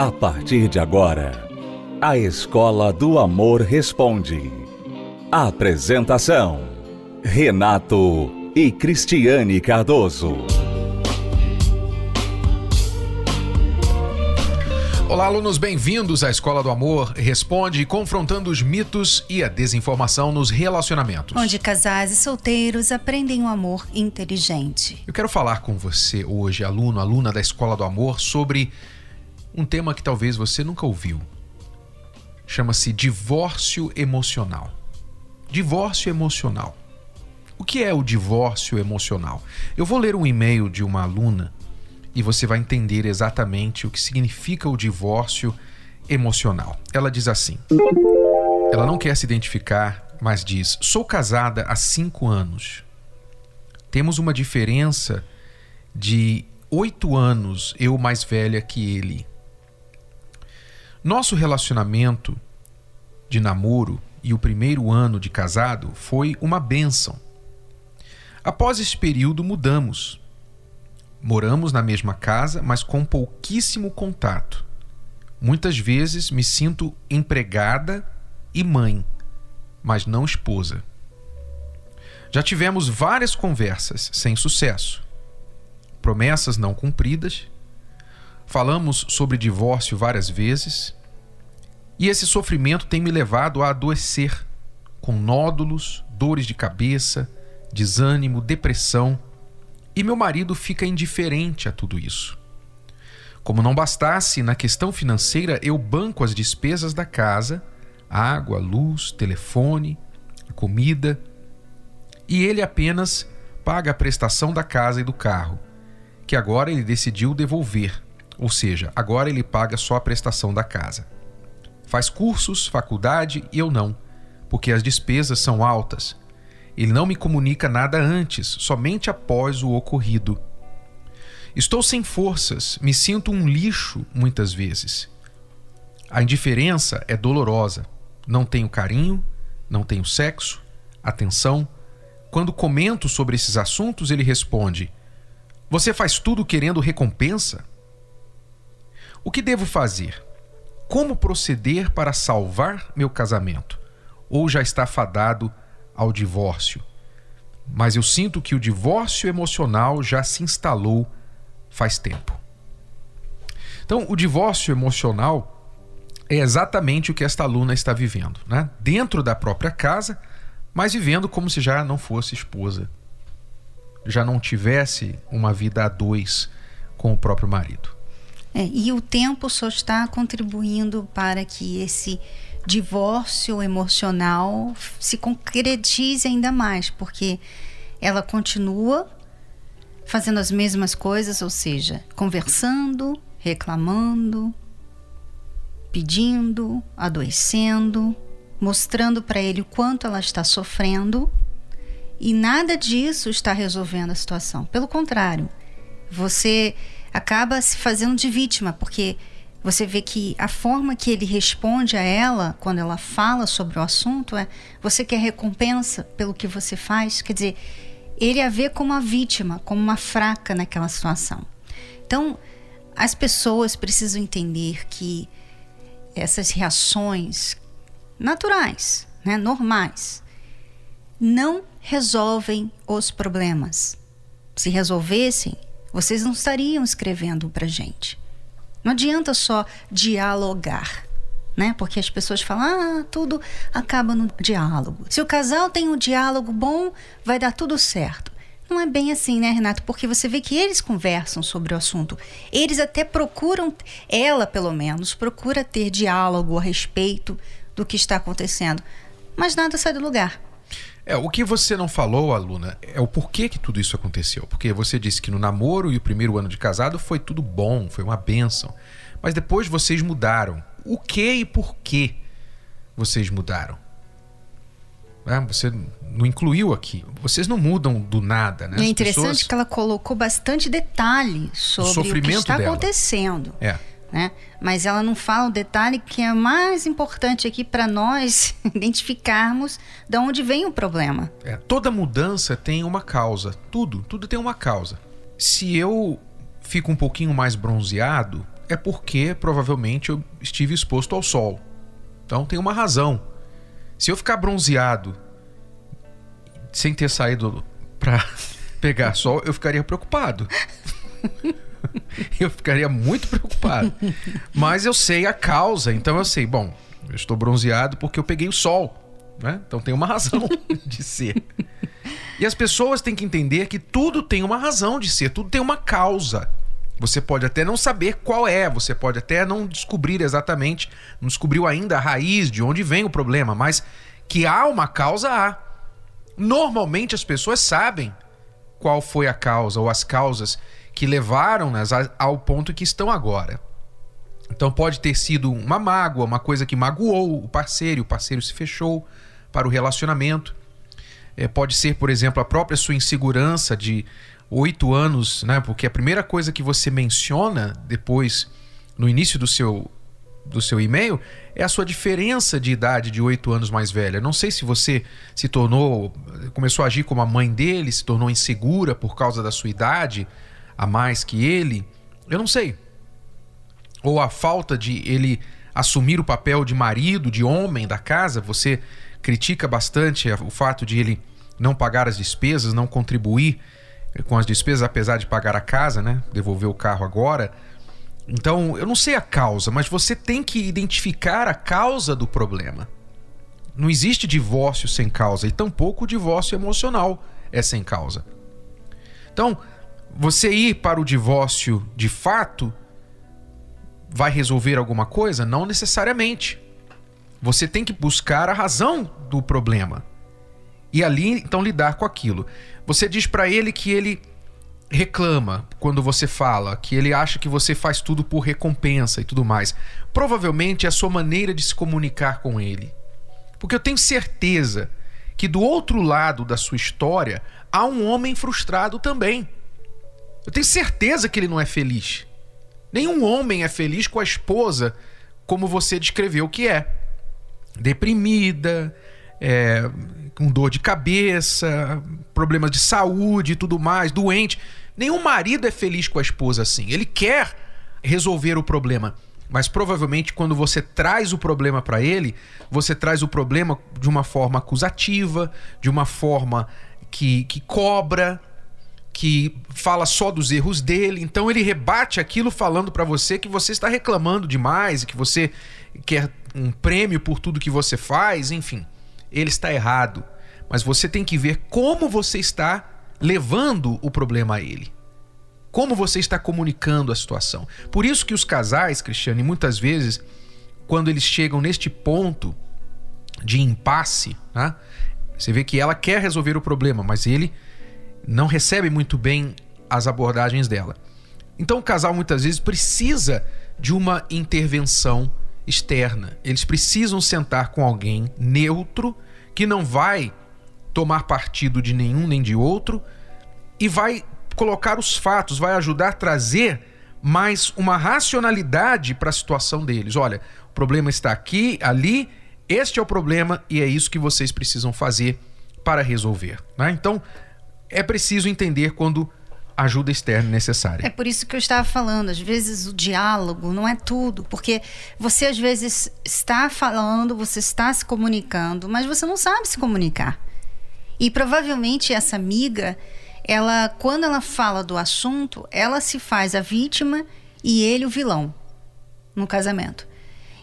A partir de agora, a Escola do Amor Responde. Apresentação: Renato e Cristiane Cardoso. Olá, alunos, bem-vindos à Escola do Amor Responde, confrontando os mitos e a desinformação nos relacionamentos. Onde casais e solteiros aprendem o um amor inteligente. Eu quero falar com você hoje, aluno, aluna da Escola do Amor, sobre um tema que talvez você nunca ouviu. Chama-se divórcio emocional. Divórcio emocional. O que é o divórcio emocional? Eu vou ler um e-mail de uma aluna e você vai entender exatamente o que significa o divórcio emocional. Ela diz assim: ela não quer se identificar, mas diz: sou casada há cinco anos. Temos uma diferença de oito anos, eu mais velha que ele. Nosso relacionamento de namoro e o primeiro ano de casado foi uma bênção. Após esse período, mudamos. Moramos na mesma casa, mas com pouquíssimo contato. Muitas vezes me sinto empregada e mãe, mas não esposa. Já tivemos várias conversas sem sucesso, promessas não cumpridas, falamos sobre divórcio várias vezes, e esse sofrimento tem me levado a adoecer, com nódulos, dores de cabeça, desânimo, depressão e meu marido fica indiferente a tudo isso. Como não bastasse, na questão financeira eu banco as despesas da casa, água, luz, telefone, comida, e ele apenas paga a prestação da casa e do carro, que agora ele decidiu devolver, ou seja, agora ele paga só a prestação da casa. Faz cursos, faculdade e eu não, porque as despesas são altas ele não me comunica nada antes, somente após o ocorrido. Estou sem forças, me sinto um lixo muitas vezes. A indiferença é dolorosa. Não tenho carinho, não tenho sexo, atenção. Quando comento sobre esses assuntos, ele responde: Você faz tudo querendo recompensa? O que devo fazer? Como proceder para salvar meu casamento? Ou já está fadado ao divórcio. Mas eu sinto que o divórcio emocional já se instalou faz tempo. Então, o divórcio emocional é exatamente o que esta aluna está vivendo, né? Dentro da própria casa, mas vivendo como se já não fosse esposa, já não tivesse uma vida a dois com o próprio marido. É, e o tempo só está contribuindo para que esse divórcio emocional se concretize ainda mais, porque ela continua fazendo as mesmas coisas, ou seja, conversando, reclamando, pedindo, adoecendo, mostrando para ele o quanto ela está sofrendo, e nada disso está resolvendo a situação. Pelo contrário, você acaba se fazendo de vítima, porque você vê que a forma que ele responde a ela quando ela fala sobre o assunto é: você quer recompensa pelo que você faz? Quer dizer, ele a vê como uma vítima, como uma fraca naquela situação. Então, as pessoas precisam entender que essas reações naturais, né, normais, não resolvem os problemas. Se resolvessem, vocês não estariam escrevendo para gente. Não adianta só dialogar, né? Porque as pessoas falam, ah, tudo acaba no diálogo. Se o casal tem um diálogo bom, vai dar tudo certo. Não é bem assim, né, Renato? Porque você vê que eles conversam sobre o assunto. Eles até procuram, ela pelo menos, procura ter diálogo a respeito do que está acontecendo. Mas nada sai do lugar. É, o que você não falou, aluna, é o porquê que tudo isso aconteceu. Porque você disse que no namoro e o primeiro ano de casado foi tudo bom, foi uma benção. Mas depois vocês mudaram. O que e por que vocês mudaram? É, você não incluiu aqui. Vocês não mudam do nada, né? é interessante pessoas... que ela colocou bastante detalhe sobre o, o que está dela. acontecendo. É né? Mas ela não fala o detalhe que é mais importante aqui para nós identificarmos de onde vem o problema. É, toda mudança tem uma causa. Tudo, tudo tem uma causa. Se eu fico um pouquinho mais bronzeado, é porque provavelmente eu estive exposto ao sol. Então tem uma razão. Se eu ficar bronzeado sem ter saído para pegar sol, eu ficaria preocupado. eu ficaria muito preocupado. Mas eu sei a causa, então eu sei, bom, eu estou bronzeado porque eu peguei o sol. Né? Então tem uma razão de ser. E as pessoas têm que entender que tudo tem uma razão de ser, tudo tem uma causa. Você pode até não saber qual é, você pode até não descobrir exatamente, não descobriu ainda a raiz de onde vem o problema, mas que há uma causa, há. Normalmente as pessoas sabem qual foi a causa ou as causas que levaram-nas ao ponto que estão agora. Então pode ter sido uma mágoa, uma coisa que magoou o parceiro, o parceiro se fechou para o relacionamento. É, pode ser, por exemplo, a própria sua insegurança de oito anos, né? Porque a primeira coisa que você menciona depois, no início do seu, do seu e-mail, é a sua diferença de idade de oito anos mais velha. Não sei se você se tornou, começou a agir como a mãe dele, se tornou insegura por causa da sua idade a mais que ele. Eu não sei. Ou a falta de ele assumir o papel de marido, de homem da casa. Você critica bastante o fato de ele não pagar as despesas, não contribuir com as despesas, apesar de pagar a casa, né? Devolver o carro agora. Então, eu não sei a causa, mas você tem que identificar a causa do problema. Não existe divórcio sem causa e tampouco o divórcio emocional é sem causa. Então, você ir para o divórcio de fato vai resolver alguma coisa? Não necessariamente. Você tem que buscar a razão do problema e ali então lidar com aquilo. Você diz para ele que ele reclama quando você fala, que ele acha que você faz tudo por recompensa e tudo mais. Provavelmente é a sua maneira de se comunicar com ele. Porque eu tenho certeza que do outro lado da sua história há um homem frustrado também. Eu tenho certeza que ele não é feliz. Nenhum homem é feliz com a esposa como você descreveu que é. Deprimida, é, com dor de cabeça, problemas de saúde e tudo mais, doente. Nenhum marido é feliz com a esposa assim. Ele quer resolver o problema, mas provavelmente quando você traz o problema para ele, você traz o problema de uma forma acusativa, de uma forma que, que cobra, que fala só dos erros dele. Então ele rebate aquilo falando para você que você está reclamando demais e que você quer um prêmio por tudo que você faz, enfim ele está errado. Mas você tem que ver como você está levando o problema a ele. Como você está comunicando a situação. Por isso que os casais, Cristiane, muitas vezes, quando eles chegam neste ponto de impasse, né, você vê que ela quer resolver o problema, mas ele não recebe muito bem as abordagens dela. Então o casal muitas vezes precisa de uma intervenção externa. Eles precisam sentar com alguém neutro que não vai tomar partido de nenhum nem de outro e vai colocar os fatos, vai ajudar a trazer mais uma racionalidade para a situação deles. Olha, o problema está aqui, ali, este é o problema e é isso que vocês precisam fazer para resolver. Né? Então, é preciso entender quando ajuda externa necessária. É por isso que eu estava falando, às vezes o diálogo não é tudo, porque você às vezes está falando, você está se comunicando, mas você não sabe se comunicar. E provavelmente essa amiga, ela quando ela fala do assunto, ela se faz a vítima e ele o vilão no casamento.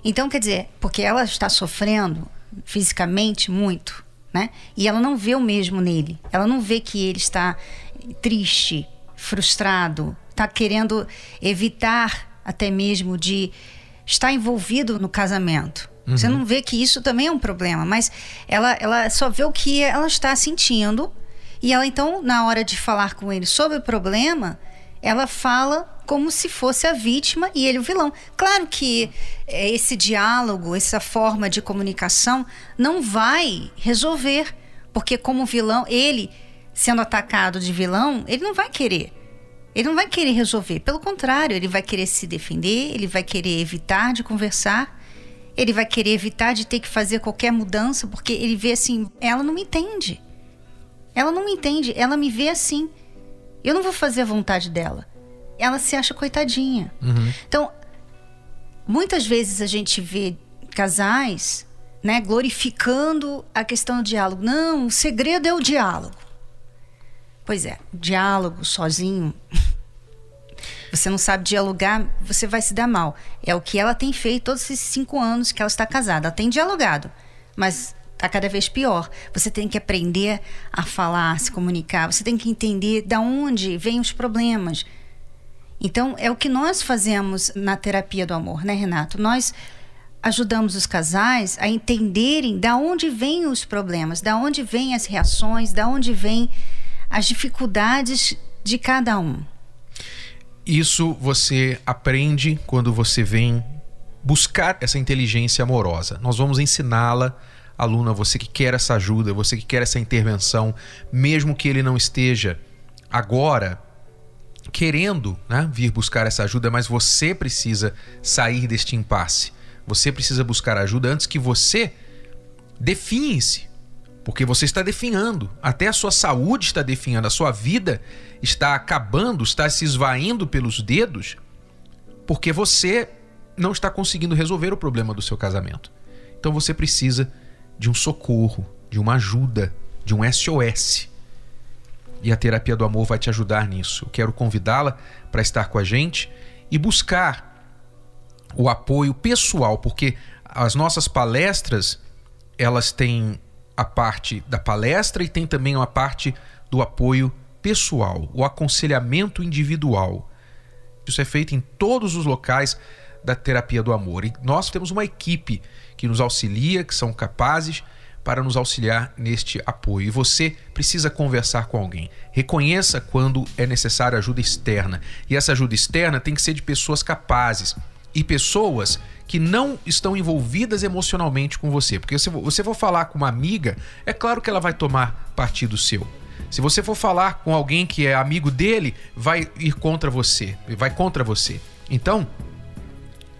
Então, quer dizer, porque ela está sofrendo fisicamente muito, né? E ela não vê o mesmo nele. Ela não vê que ele está triste, frustrado, está querendo evitar até mesmo de estar envolvido no casamento. Uhum. Você não vê que isso também é um problema, mas ela, ela só vê o que ela está sentindo e ela então, na hora de falar com ele sobre o problema, ela fala como se fosse a vítima e ele o vilão. Claro que é, esse diálogo, essa forma de comunicação não vai resolver, porque como vilão, ele sendo atacado de vilão, ele não vai querer. Ele não vai querer resolver. Pelo contrário, ele vai querer se defender, ele vai querer evitar de conversar, ele vai querer evitar de ter que fazer qualquer mudança, porque ele vê assim: ela não me entende. Ela não me entende, ela me vê assim. Eu não vou fazer a vontade dela. Ela se acha coitadinha. Uhum. Então, muitas vezes a gente vê casais, né, glorificando a questão do diálogo. Não, o segredo é o diálogo. Pois é, diálogo sozinho você não sabe dialogar, você vai se dar mal. É o que ela tem feito todos esses cinco anos que ela está casada. Ela tem dialogado, mas está cada vez pior. Você tem que aprender a falar, a se comunicar. Você tem que entender de onde vêm os problemas. Então, é o que nós fazemos na terapia do amor, né, Renato? Nós ajudamos os casais a entenderem da onde vêm os problemas, da onde vêm as reações, da onde vêm as dificuldades de cada um. Isso você aprende quando você vem buscar essa inteligência amorosa. Nós vamos ensiná-la, aluna, você que quer essa ajuda, você que quer essa intervenção, mesmo que ele não esteja agora querendo né, vir buscar essa ajuda, mas você precisa sair deste impasse. Você precisa buscar ajuda antes que você define-se porque você está definhando, até a sua saúde está definhando, a sua vida está acabando, está se esvaindo pelos dedos, porque você não está conseguindo resolver o problema do seu casamento. Então você precisa de um socorro, de uma ajuda, de um SOS. E a terapia do amor vai te ajudar nisso. Eu quero convidá-la para estar com a gente e buscar o apoio pessoal, porque as nossas palestras, elas têm a parte da palestra e tem também uma parte do apoio pessoal, o aconselhamento individual. Isso é feito em todos os locais da terapia do amor. E nós temos uma equipe que nos auxilia, que são capazes para nos auxiliar neste apoio. E você precisa conversar com alguém. Reconheça quando é necessária ajuda externa. E essa ajuda externa tem que ser de pessoas capazes e pessoas que não estão envolvidas emocionalmente com você. Porque se você for falar com uma amiga, é claro que ela vai tomar partido seu. Se você for falar com alguém que é amigo dele, vai ir contra você, vai contra você. Então,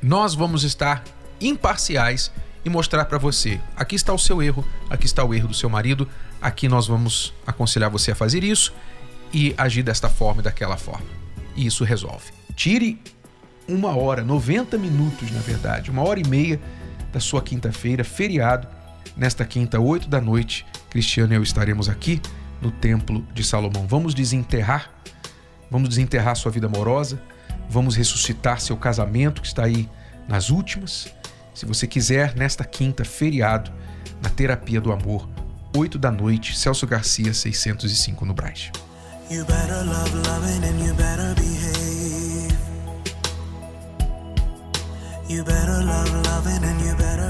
nós vamos estar imparciais e mostrar para você: aqui está o seu erro, aqui está o erro do seu marido, aqui nós vamos aconselhar você a fazer isso e agir desta forma e daquela forma. E isso resolve. Tire uma hora, 90 minutos, na verdade, uma hora e meia da sua quinta-feira, feriado. Nesta quinta, 8 da noite, Cristiano e eu estaremos aqui no Templo de Salomão. Vamos desenterrar, vamos desenterrar sua vida amorosa, vamos ressuscitar seu casamento que está aí nas últimas. Se você quiser, nesta quinta, feriado, na Terapia do Amor, 8 da noite, Celso Garcia, 605 no Braz. You better love loving and you better behave. You better love loving and you better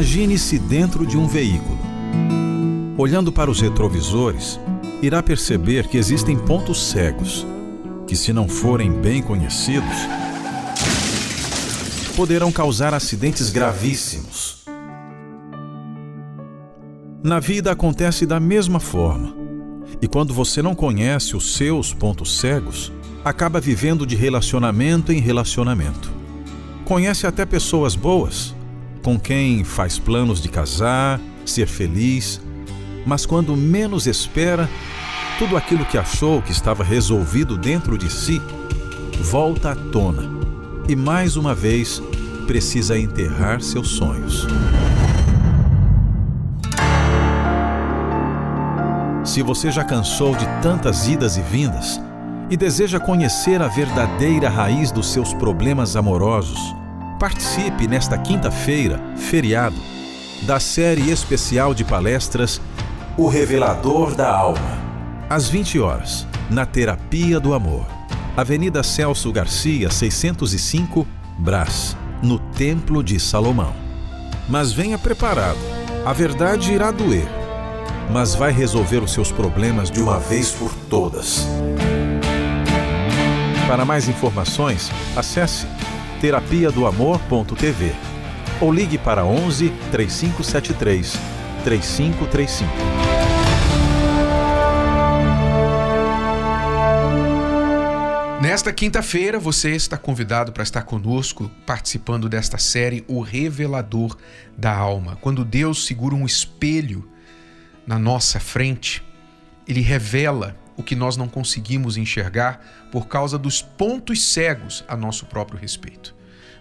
Imagine-se dentro de um veículo. Olhando para os retrovisores, irá perceber que existem pontos cegos, que, se não forem bem conhecidos, poderão causar acidentes gravíssimos. Na vida acontece da mesma forma. E quando você não conhece os seus pontos cegos, acaba vivendo de relacionamento em relacionamento. Conhece até pessoas boas, com quem faz planos de casar, ser feliz, mas quando menos espera, tudo aquilo que achou que estava resolvido dentro de si volta à tona e mais uma vez precisa enterrar seus sonhos. Se você já cansou de tantas idas e vindas e deseja conhecer a verdadeira raiz dos seus problemas amorosos, Participe nesta quinta-feira, feriado, da série especial de palestras O Revelador da Alma, às 20 horas, na Terapia do Amor. Avenida Celso Garcia, 605, Brás, no Templo de Salomão. Mas venha preparado. A verdade irá doer, mas vai resolver os seus problemas de uma vez por todas. Para mais informações, acesse terapia do amor.tv ou ligue para 11 3573 3535. Nesta quinta-feira, você está convidado para estar conosco participando desta série O Revelador da Alma. Quando Deus segura um espelho na nossa frente, ele revela o que nós não conseguimos enxergar por causa dos pontos cegos a nosso próprio respeito.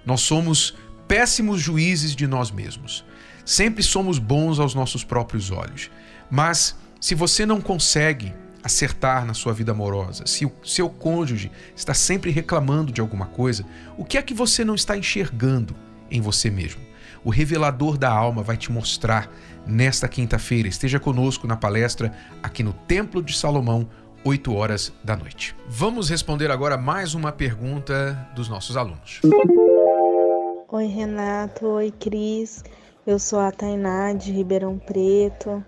Nós somos péssimos juízes de nós mesmos. Sempre somos bons aos nossos próprios olhos. Mas se você não consegue acertar na sua vida amorosa, se o seu cônjuge está sempre reclamando de alguma coisa, o que é que você não está enxergando em você mesmo? O revelador da alma vai te mostrar nesta quinta-feira. Esteja conosco na palestra aqui no Templo de Salomão, 8 horas da noite. Vamos responder agora mais uma pergunta dos nossos alunos. Oi, Renato. Oi, Cris. Eu sou a Tainá de Ribeirão Preto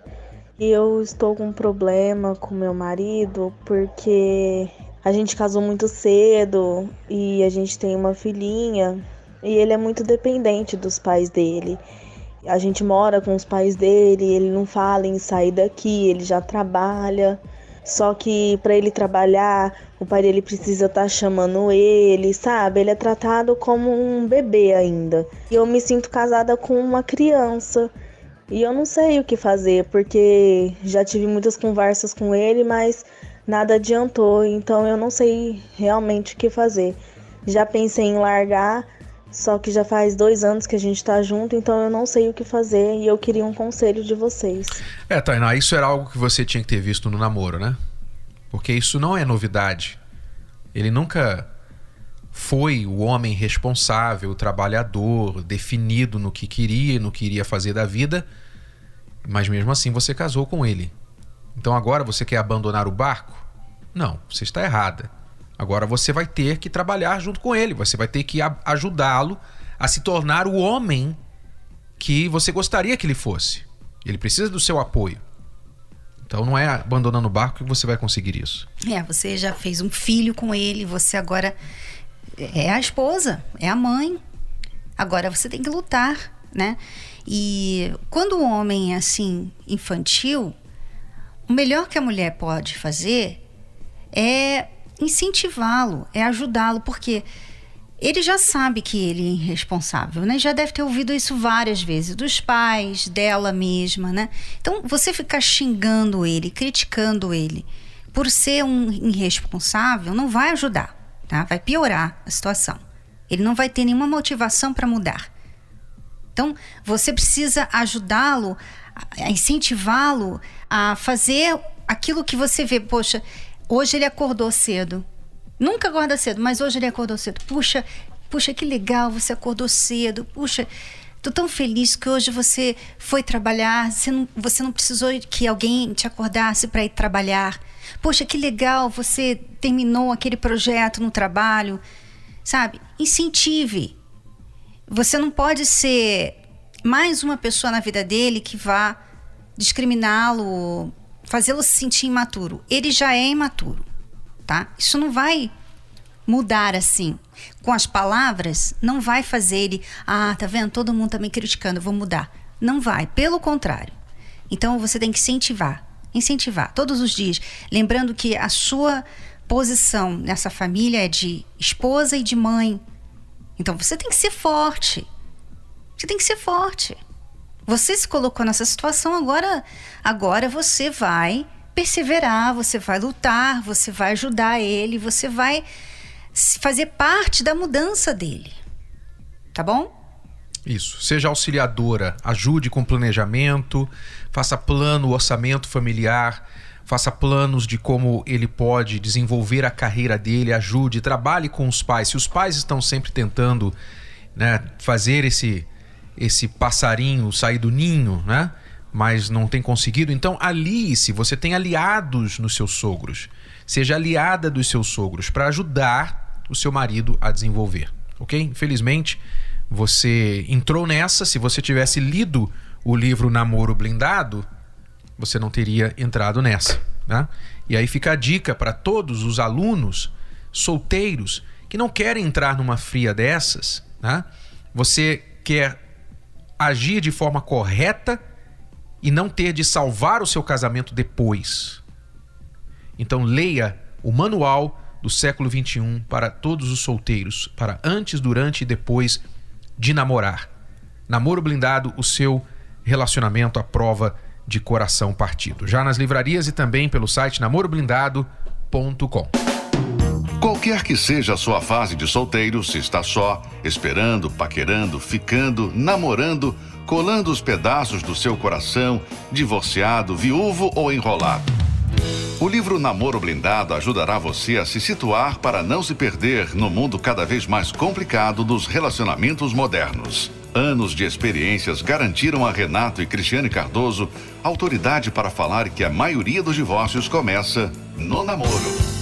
e eu estou com um problema com meu marido porque a gente casou muito cedo e a gente tem uma filhinha e ele é muito dependente dos pais dele. A gente mora com os pais dele, ele não fala em sair daqui, ele já trabalha. Só que para ele trabalhar, o pai dele precisa estar tá chamando ele, sabe? Ele é tratado como um bebê ainda. E eu me sinto casada com uma criança. E eu não sei o que fazer, porque já tive muitas conversas com ele, mas nada adiantou. Então eu não sei realmente o que fazer. Já pensei em largar, só que já faz dois anos que a gente tá junto, então eu não sei o que fazer e eu queria um conselho de vocês. É, Tainá, isso era algo que você tinha que ter visto no namoro, né? Porque isso não é novidade. Ele nunca foi o homem responsável, o trabalhador, definido no que queria, no que iria fazer da vida, mas mesmo assim você casou com ele. Então agora você quer abandonar o barco? Não, você está errada. Agora você vai ter que trabalhar junto com ele, você vai ter que ajudá-lo a se tornar o homem que você gostaria que ele fosse. Ele precisa do seu apoio. Então não é abandonando o barco que você vai conseguir isso. É, você já fez um filho com ele, você agora é a esposa, é a mãe. Agora você tem que lutar, né? E quando o homem é assim infantil, o melhor que a mulher pode fazer é incentivá-lo, é ajudá-lo, porque ele já sabe que ele é irresponsável, né? Já deve ter ouvido isso várias vezes dos pais, dela mesma, né? Então, você ficar xingando ele, criticando ele por ser um irresponsável, não vai ajudar, tá? Vai piorar a situação. Ele não vai ter nenhuma motivação para mudar. Então, você precisa ajudá-lo, incentivá-lo a fazer aquilo que você vê, poxa, Hoje ele acordou cedo. Nunca acorda cedo, mas hoje ele acordou cedo. Puxa, puxa, que legal, você acordou cedo. Puxa, tô tão feliz que hoje você foi trabalhar. Você não, você não precisou que alguém te acordasse para ir trabalhar. Poxa, que legal, você terminou aquele projeto no trabalho. Sabe? Incentive. Você não pode ser mais uma pessoa na vida dele que vá discriminá-lo, fazê-lo se sentir imaturo. Ele já é imaturo, tá? Isso não vai mudar assim. Com as palavras, não vai fazer ele, ah, tá vendo? Todo mundo tá me criticando, vou mudar. Não vai, pelo contrário. Então você tem que incentivar, incentivar todos os dias, lembrando que a sua posição nessa família é de esposa e de mãe. Então você tem que ser forte. Você tem que ser forte. Você se colocou nessa situação, agora, agora você vai perseverar, você vai lutar, você vai ajudar ele, você vai fazer parte da mudança dele. Tá bom? Isso. Seja auxiliadora, ajude com planejamento, faça plano, orçamento familiar, faça planos de como ele pode desenvolver a carreira dele, ajude, trabalhe com os pais. Se os pais estão sempre tentando né, fazer esse esse passarinho sair do ninho, né? Mas não tem conseguido, então alie-se. Você tem aliados nos seus sogros. Seja aliada dos seus sogros para ajudar o seu marido a desenvolver, ok? Infelizmente, você entrou nessa. Se você tivesse lido o livro Namoro Blindado, você não teria entrado nessa. Né? E aí fica a dica para todos os alunos solteiros que não querem entrar numa fria dessas. Né? Você quer agir de forma correta e não ter de salvar o seu casamento depois. Então leia o manual do século 21 para todos os solteiros, para antes, durante e depois de namorar. Namoro blindado, o seu relacionamento à prova de coração partido. Já nas livrarias e também pelo site namoroblindado.com. Qualquer que seja a sua fase de solteiro, se está só, esperando, paquerando, ficando, namorando, colando os pedaços do seu coração, divorciado, viúvo ou enrolado. O livro Namoro Blindado ajudará você a se situar para não se perder no mundo cada vez mais complicado dos relacionamentos modernos. Anos de experiências garantiram a Renato e Cristiane Cardoso autoridade para falar que a maioria dos divórcios começa no namoro.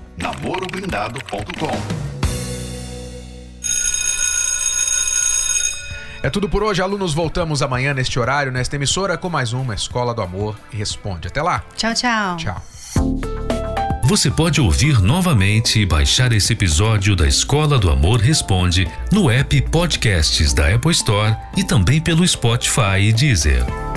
namoroblindado.com. É tudo por hoje, alunos. Voltamos amanhã neste horário, nesta emissora, com mais uma Escola do Amor Responde. Até lá. Tchau, tchau. Tchau. Você pode ouvir novamente e baixar esse episódio da Escola do Amor Responde no app Podcasts da Apple Store e também pelo Spotify e Deezer.